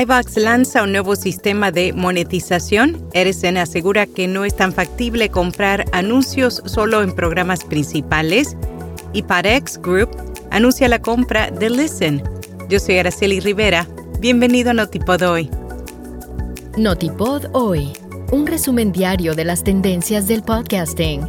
iVox lanza un nuevo sistema de monetización. Edison asegura que no es tan factible comprar anuncios solo en programas principales. Y Parex Group anuncia la compra de Listen. Yo soy Araceli Rivera. Bienvenido a Notipod Hoy. Notipod Hoy, un resumen diario de las tendencias del podcasting.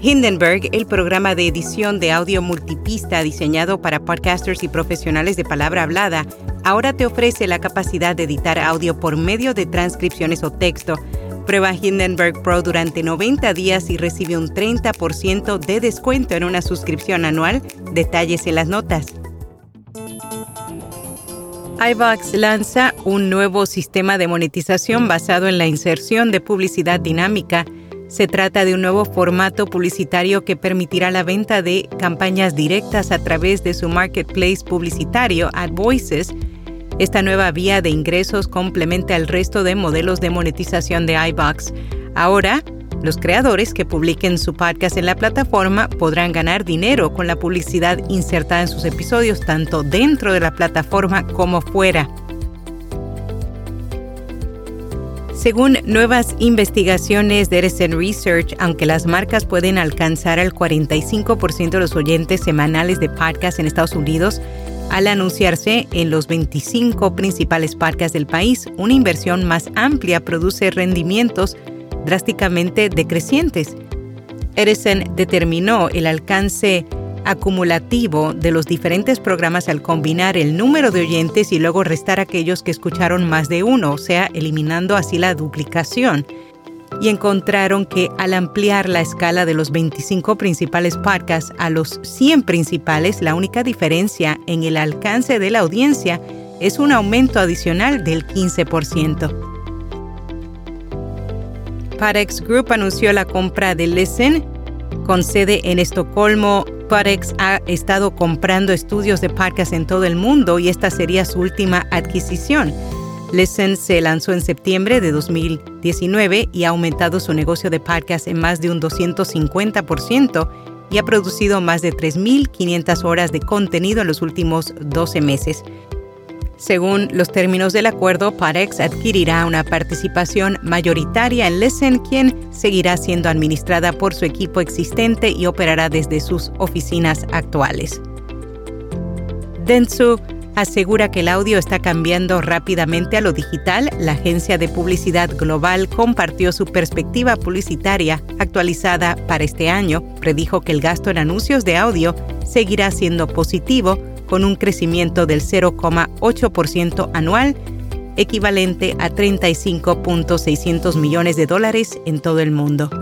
Hindenburg, el programa de edición de audio multipista diseñado para podcasters y profesionales de palabra hablada, ahora te ofrece la capacidad de editar audio por medio de transcripciones o texto. Prueba Hindenburg Pro durante 90 días y recibe un 30% de descuento en una suscripción anual. Detalles en las notas. iVox lanza un nuevo sistema de monetización basado en la inserción de publicidad dinámica. Se trata de un nuevo formato publicitario que permitirá la venta de campañas directas a través de su marketplace publicitario AdVoices esta nueva vía de ingresos complementa el resto de modelos de monetización de iBox. Ahora, los creadores que publiquen su podcast en la plataforma podrán ganar dinero con la publicidad insertada en sus episodios tanto dentro de la plataforma como fuera. Según nuevas investigaciones de Edison Research, aunque las marcas pueden alcanzar el 45% de los oyentes semanales de podcast en Estados Unidos, al anunciarse en los 25 principales parques del país, una inversión más amplia produce rendimientos drásticamente decrecientes. Edison determinó el alcance acumulativo de los diferentes programas al combinar el número de oyentes y luego restar aquellos que escucharon más de uno, o sea, eliminando así la duplicación y encontraron que al ampliar la escala de los 25 principales podcasts a los 100 principales, la única diferencia en el alcance de la audiencia es un aumento adicional del 15%. Parex Group anunció la compra de Listen con sede en Estocolmo. Parex ha estado comprando estudios de podcasts en todo el mundo y esta sería su última adquisición. Listen se lanzó en septiembre de 2019 y ha aumentado su negocio de podcast en más de un 250% y ha producido más de 3.500 horas de contenido en los últimos 12 meses. Según los términos del acuerdo, Parex adquirirá una participación mayoritaria en Listen, quien seguirá siendo administrada por su equipo existente y operará desde sus oficinas actuales. Dentsu asegura que el audio está cambiando rápidamente a lo digital, la agencia de publicidad global compartió su perspectiva publicitaria actualizada para este año. Predijo que el gasto en anuncios de audio seguirá siendo positivo con un crecimiento del 0,8% anual, equivalente a 35.600 millones de dólares en todo el mundo.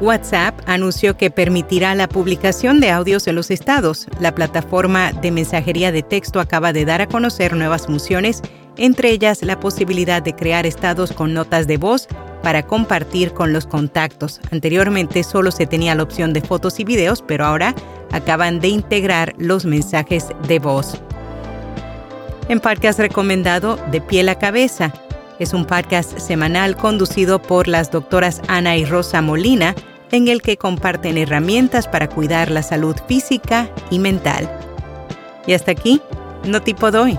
WhatsApp anunció que permitirá la publicación de audios en los estados. La plataforma de mensajería de texto acaba de dar a conocer nuevas funciones, entre ellas la posibilidad de crear estados con notas de voz para compartir con los contactos. Anteriormente solo se tenía la opción de fotos y videos, pero ahora acaban de integrar los mensajes de voz. En has recomendado De piel a cabeza. Es un podcast semanal conducido por las doctoras Ana y Rosa Molina, en el que comparten herramientas para cuidar la salud física y mental. Y hasta aquí, no tipo doy.